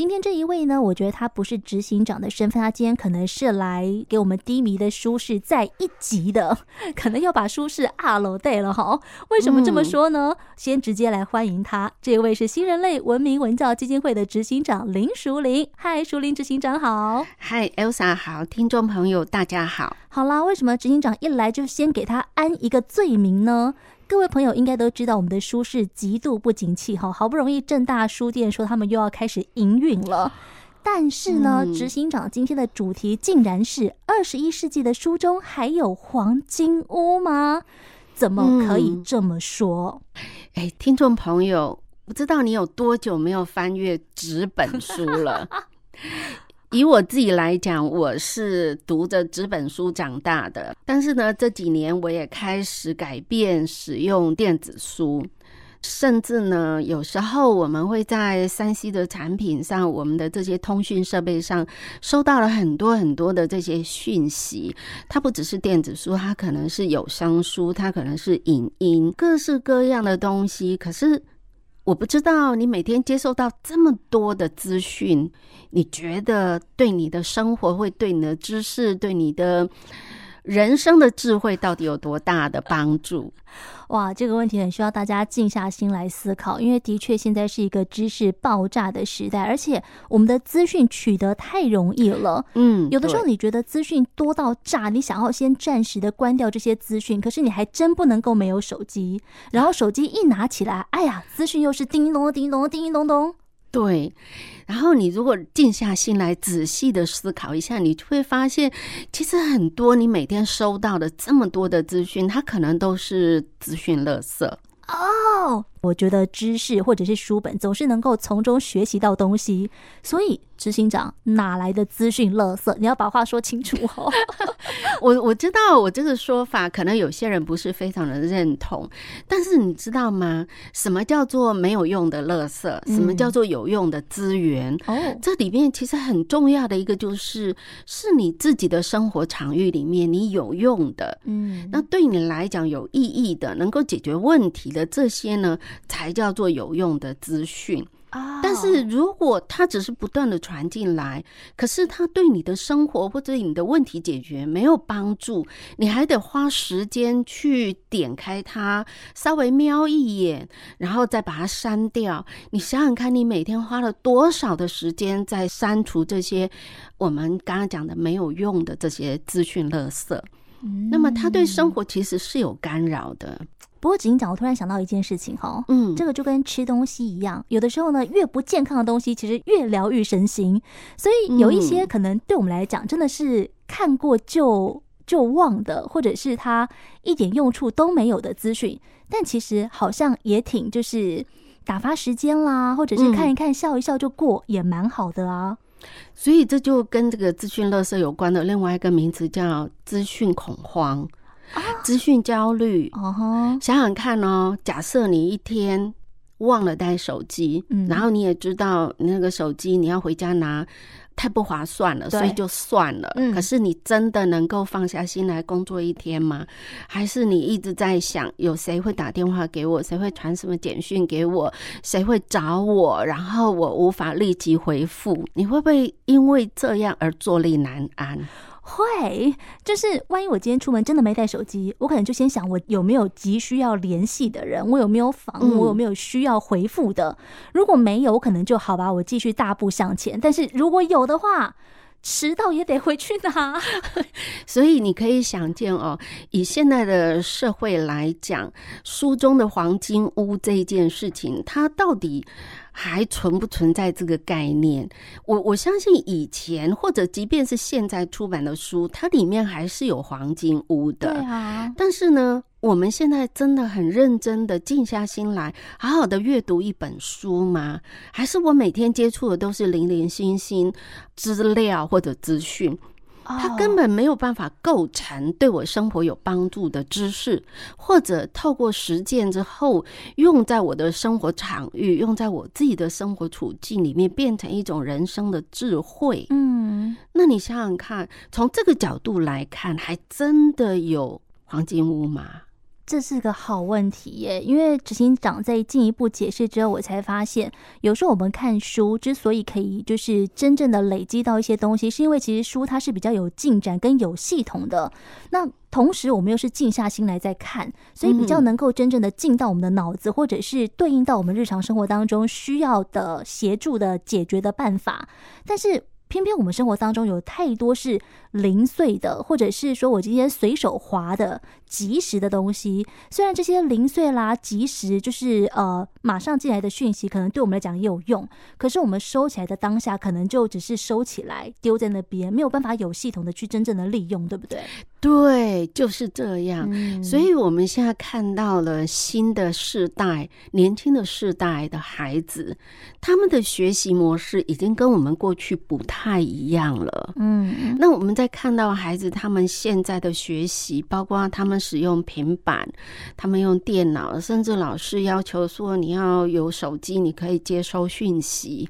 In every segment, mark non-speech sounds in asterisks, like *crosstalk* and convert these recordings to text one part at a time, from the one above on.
今天这一位呢，我觉得他不是执行长的身份，他今天可能是来给我们低迷的舒适再一级的，*laughs* 可能要把舒适二楼带了哈。为什么这么说呢？嗯、先直接来欢迎他，这位是新人类文明文教基金会的执行长林淑玲。嗨，淑玲执行长好。嗨，Elsa 好，听众朋友大家好。好啦，为什么执行长一来就先给他安一个罪名呢？各位朋友应该都知道，我们的书市极度不景气哈，好不容易正大书店说他们又要开始营运了，但是呢，执行长今天的主题竟然是二十一世纪的书中还有黄金屋吗？怎么可以这么说？哎，听众朋友，不知道你有多久没有翻阅纸本书了？*laughs* 以我自己来讲，我是读着纸本书长大的。但是呢，这几年我也开始改变使用电子书，甚至呢，有时候我们会在 3C 的产品上，我们的这些通讯设备上，收到了很多很多的这些讯息。它不只是电子书，它可能是有声书，它可能是影音，各式各样的东西。可是，我不知道你每天接受到这么多的资讯，你觉得对你的生活，会对你的知识，对你的人生的智慧到底有多大的帮助？哇，这个问题很需要大家静下心来思考，因为的确现在是一个知识爆炸的时代，而且我们的资讯取得太容易了。嗯，有的时候你觉得资讯多到炸，你想要先暂时的关掉这些资讯，可是你还真不能够没有手机，然后手机一拿起来，哎呀，资讯又是叮咚叮咚叮咚咚。对，然后你如果静下心来仔细的思考一下，你就会发现，其实很多你每天收到的这么多的资讯，它可能都是资讯垃圾哦。我觉得知识或者是书本总是能够从中学习到东西，所以执行长哪来的资讯垃圾？你要把话说清楚哦。*laughs* 我我知道我这个说法可能有些人不是非常的认同，但是你知道吗？什么叫做没有用的垃圾？什么叫做有用的资源？哦、嗯，这里面其实很重要的一个就是，是你自己的生活场域里面你有用的，嗯，那对你来讲有意义的、能够解决问题的这些呢，才叫做有用的资讯。但是如果它只是不断的传进来，可是它对你的生活或者你的问题解决没有帮助，你还得花时间去点开它，稍微瞄一眼，然后再把它删掉。你想想看，你每天花了多少的时间在删除这些我们刚刚讲的没有用的这些资讯垃圾？那么它对生活其实是有干扰的。不过，执行长，我突然想到一件事情哈，嗯，这个就跟吃东西一样，有的时候呢，越不健康的东西，其实越疗愈身心。所以有一些可能对我们来讲，真的是看过就就忘的，或者是它一点用处都没有的资讯，但其实好像也挺就是打发时间啦，或者是看一看笑一笑就过，也蛮好的啊。所以这就跟这个资讯垃圾有关的另外一个名词叫资讯恐慌。资讯焦虑，哦吼，想想看哦，假设你一天忘了带手机，嗯，然后你也知道那个手机你要回家拿，太不划算了，所以就算了。嗯，可是你真的能够放下心来工作一天吗？还是你一直在想，有谁会打电话给我，谁会传什么简讯给我，谁会找我，然后我无法立即回复？你会不会因为这样而坐立难安？会，就是万一我今天出门真的没带手机，我可能就先想我有没有急需要联系的人，我有没有房，我有没有需要回复的。如果没有，我可能就好吧，我继续大步向前。但是如果有的话，迟到也得回去拿。*laughs* 所以你可以想见哦，以现在的社会来讲，书中的黄金屋这一件事情，它到底还存不存在这个概念？我我相信以前或者即便是现在出版的书，它里面还是有黄金屋的。对啊。但是呢，我们现在真的很认真的静下心来，好好的阅读一本书吗？还是我每天接触的都是零零星星资料或者资讯？它根本没有办法构成对我生活有帮助的知识，或者透过实践之后用在我的生活场域，用在我自己的生活处境里面，变成一种人生的智慧。嗯，那你想想看，从这个角度来看，还真的有黄金屋吗？这是个好问题耶，因为执行长在进一步解释之后，我才发现，有时候我们看书之所以可以就是真正的累积到一些东西，是因为其实书它是比较有进展跟有系统的。那同时我们又是静下心来在看，所以比较能够真正的进到我们的脑子，或者是对应到我们日常生活当中需要的协助的解决的办法。但是偏偏我们生活当中有太多是零碎的，或者是说我今天随手划的。即时的东西，虽然这些零碎啦、即时就是呃马上进来的讯息，可能对我们来讲也有用，可是我们收起来的当下，可能就只是收起来丢在那边，没有办法有系统的去真正的利用，对不对？对，就是这样。嗯、所以我们现在看到了新的世代、年轻的世代的孩子，他们的学习模式已经跟我们过去不太一样了。嗯，那我们在看到孩子他们现在的学习，包括他们。使用平板，他们用电脑，甚至老师要求说你要有手机，你可以接收讯息。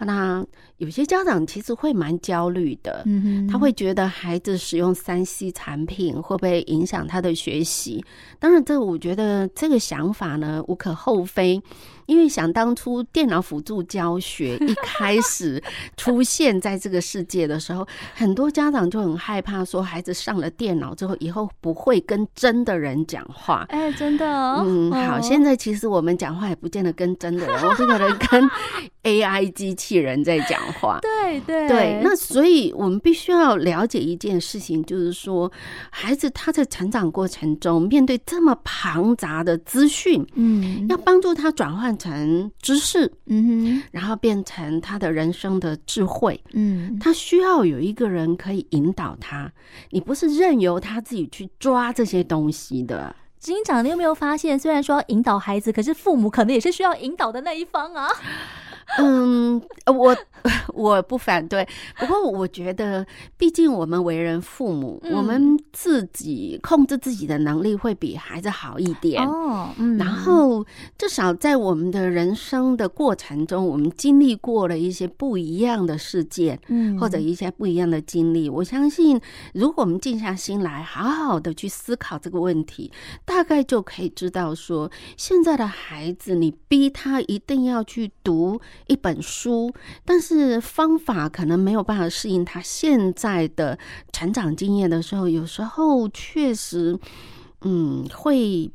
那有些家长其实会蛮焦虑的，他会觉得孩子使用三 C 产品会不会影响他的学习？当然，这我觉得这个想法呢无可厚非。因为想当初电脑辅助教学 *laughs* 一开始出现在这个世界的时候，很多家长就很害怕，说孩子上了电脑之后，以后不会跟真的人讲话。哎，真的。嗯，好，现在其实我们讲话也不见得跟真的人，我们可能跟 *laughs* AI 机器人在讲话。对对对。那所以我们必须要了解一件事情，就是说，孩子他在成长过程中面对这么庞杂的资讯，嗯，要帮助他转换成知识，嗯哼，然后变成他的人生的智慧，嗯，他需要有一个人可以引导他，你不是任由他自己去抓这些东西的。执行长，你有没有发现，虽然说要引导孩子，可是父母可能也是需要引导的那一方啊？嗯，我我不反对，不过我觉得，毕竟我们为人父母，嗯、我们自己控制自己的能力会比孩子好一点哦。嗯，然后至少在我们的人生的过程中，我们经历过了一些不一样的事件，嗯，或者一些不一样的经历。我相信，如果我们静下心来，好好的去思考这个问题，大概就可以知道说，现在的孩子，你逼他一定要去读。一本书，但是方法可能没有办法适应他现在的成长经验的时候，有时候确实，嗯，会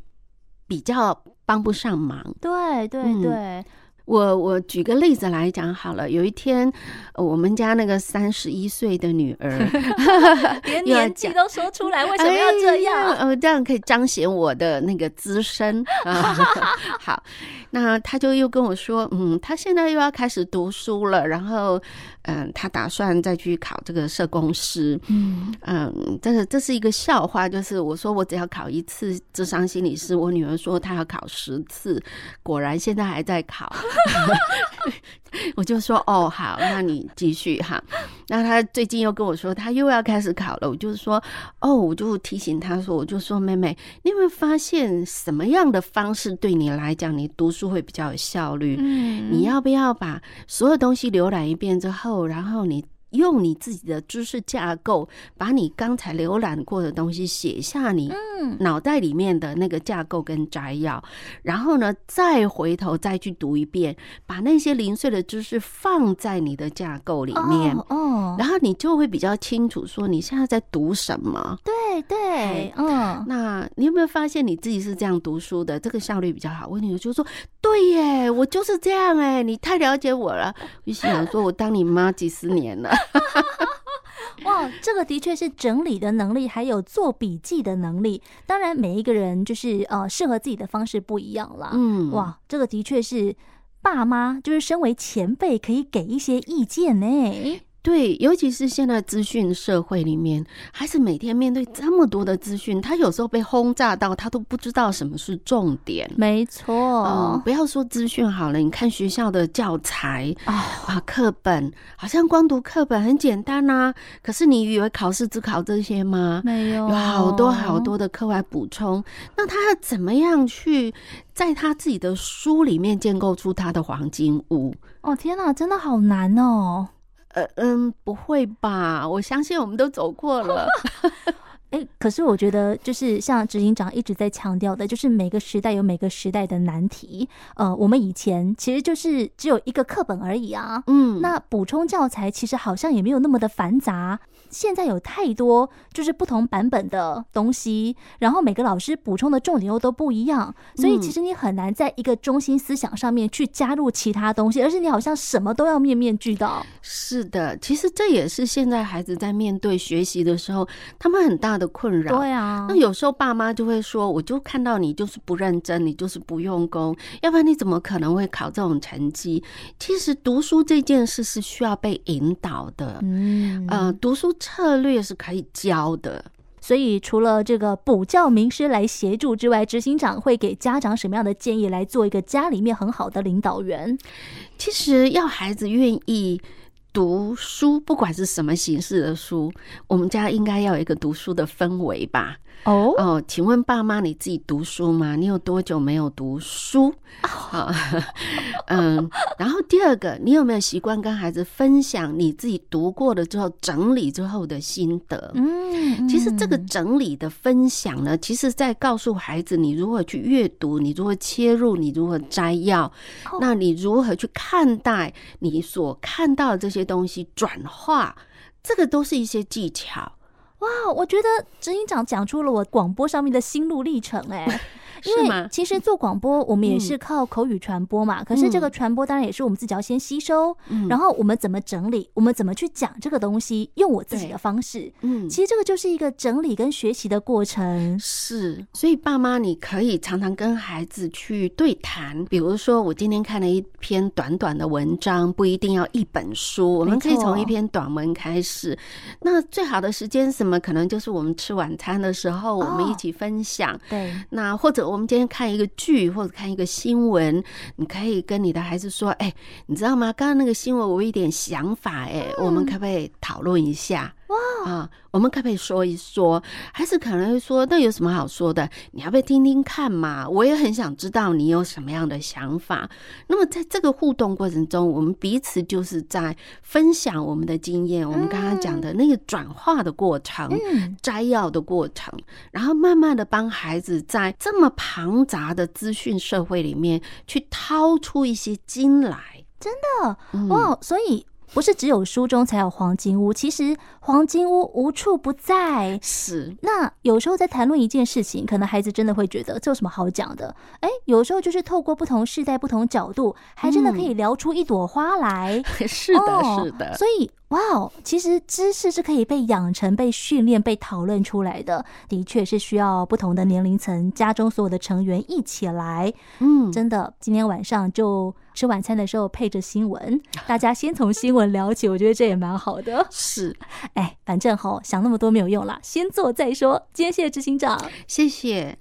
比较帮不上忙。对对对。嗯我我举个例子来讲好了，有一天，我们家那个三十一岁的女儿 *laughs* *laughs* 连年纪都说出来，为什么要这样？呃，这样可以彰显我的那个资深啊。*laughs* 好，那他就又跟我说，嗯，他现在又要开始读书了，然后。嗯，他打算再去考这个社工师。嗯嗯，这是这是一个笑话，就是我说我只要考一次智商心理师，我女儿说她要考十次，果然现在还在考。*laughs* 我就说哦好，那你继续哈。那他最近又跟我说他又要开始考了，我就说哦，我就提醒他说，我就说妹妹，你有没有发现什么样的方式对你来讲，你读书会比较有效率？嗯，你要不要把所有东西浏览一遍之后？然后你用你自己的知识架构，把你刚才浏览过的东西写下，你脑袋里面的那个架构跟摘要，然后呢，再回头再去读一遍，把那些零碎的知识放在你的架构里面，哦，然后你就会比较清楚说你现在在读什么。对对，嗯，那你有没有发现你自己是这样读书的？这个效率比较好。我女儿就说：“对耶，我就是这样哎，你太了解我了。”我想说，我当你妈几十年了。*laughs* 哇，这个的确是整理的能力，还有做笔记的能力。当然，每一个人就是呃，适合自己的方式不一样啦。嗯，哇，这个的确是爸妈，就是身为前辈，可以给一些意见呢。对，尤其是现在资讯社会里面，孩子每天面对这么多的资讯，他有时候被轰炸到，他都不知道什么是重点。没错，嗯，不要说资讯好了，你看学校的教材啊，课本，好像光读课本很简单啊。可是你以为考试只考这些吗？没有，有好多好多的课外补充。那他要怎么样去在他自己的书里面建构出他的黄金屋？哦，天哪，真的好难哦。呃嗯，不会吧？我相信我们都走过了。*laughs* 哎，可是我觉得，就是像执行长一直在强调的，就是每个时代有每个时代的难题。呃，我们以前其实就是只有一个课本而已啊。嗯，那补充教材其实好像也没有那么的繁杂。现在有太多就是不同版本的东西，然后每个老师补充的重点又都不一样，所以其实你很难在一个中心思想上面去加入其他东西，而是你好像什么都要面面俱到。是的，其实这也是现在孩子在面对学习的时候，他们很大的困扰。对啊，那有时候爸妈就会说：“我就看到你就是不认真，你就是不用功，要不然你怎么可能会考这种成绩？”其实读书这件事是需要被引导的。嗯，呃，读书。策略是可以教的，所以除了这个补教名师来协助之外，执行长会给家长什么样的建议来做一个家里面很好的领导员？其实要孩子愿意读书，不管是什么形式的书，我们家应该要有一个读书的氛围吧。哦哦，请问爸妈你自己读书吗？你有多久没有读书？好，*laughs* 嗯，然后第二个，你有没有习惯跟孩子分享你自己读过了之后整理之后的心得？嗯，其实这个整理的分享呢，其实在告诉孩子你如何去阅读，你如何切入，你如何摘要，那你如何去看待你所看到的这些东西转化，这个都是一些技巧。哇，我觉得执行长讲出了我广播上面的心路历程，哎。*laughs* 因为其实做广播，我们也是靠口语传播嘛。可是这个传播当然也是我们自己要先吸收，然后我们怎么整理，我们怎么去讲这个东西，用我自己的方式。嗯，其实这个就是一个整理跟学习的过程。是，所以爸妈你可以常常跟孩子去对谈。比如说，我今天看了一篇短短的文章，不一定要一本书，我们可以从一篇短文开始。那最好的时间什么？可能就是我们吃晚餐的时候，我们一起分享。对，那或者。我们今天看一个剧或者看一个新闻，你可以跟你的孩子说：“哎，你知道吗？刚刚那个新闻我有一点想法，哎，我们可不可以讨论一下？”哇啊！我们可不可以说一说？孩子可能会说：“那有什么好说的？你要不要听听看嘛？我也很想知道你有什么样的想法。”那么在这个互动过程中，我们彼此就是在分享我们的经验。我们刚刚讲的那个转化的过程、摘要的过程，然后慢慢的帮孩子在这么庞杂的资讯社会里面去掏出一些金来。真的哇！所以。不是只有书中才有黄金屋，其实黄金屋无处不在。是，那有时候在谈论一件事情，可能孩子真的会觉得这有什么好讲的？哎，有时候就是透过不同世代、不同角度，还真的可以聊出一朵花来。嗯、*laughs* 是的，哦、是的。所以。哇哦，其实知识是可以被养成、被训练、被讨论出来的，的确是需要不同的年龄层、家中所有的成员一起来。嗯，真的，今天晚上就吃晚餐的时候配着新闻，*laughs* 大家先从新闻聊起，我觉得这也蛮好的。是，哎，反正吼想那么多没有用啦，先做再说。今天谢谢执行长，谢谢。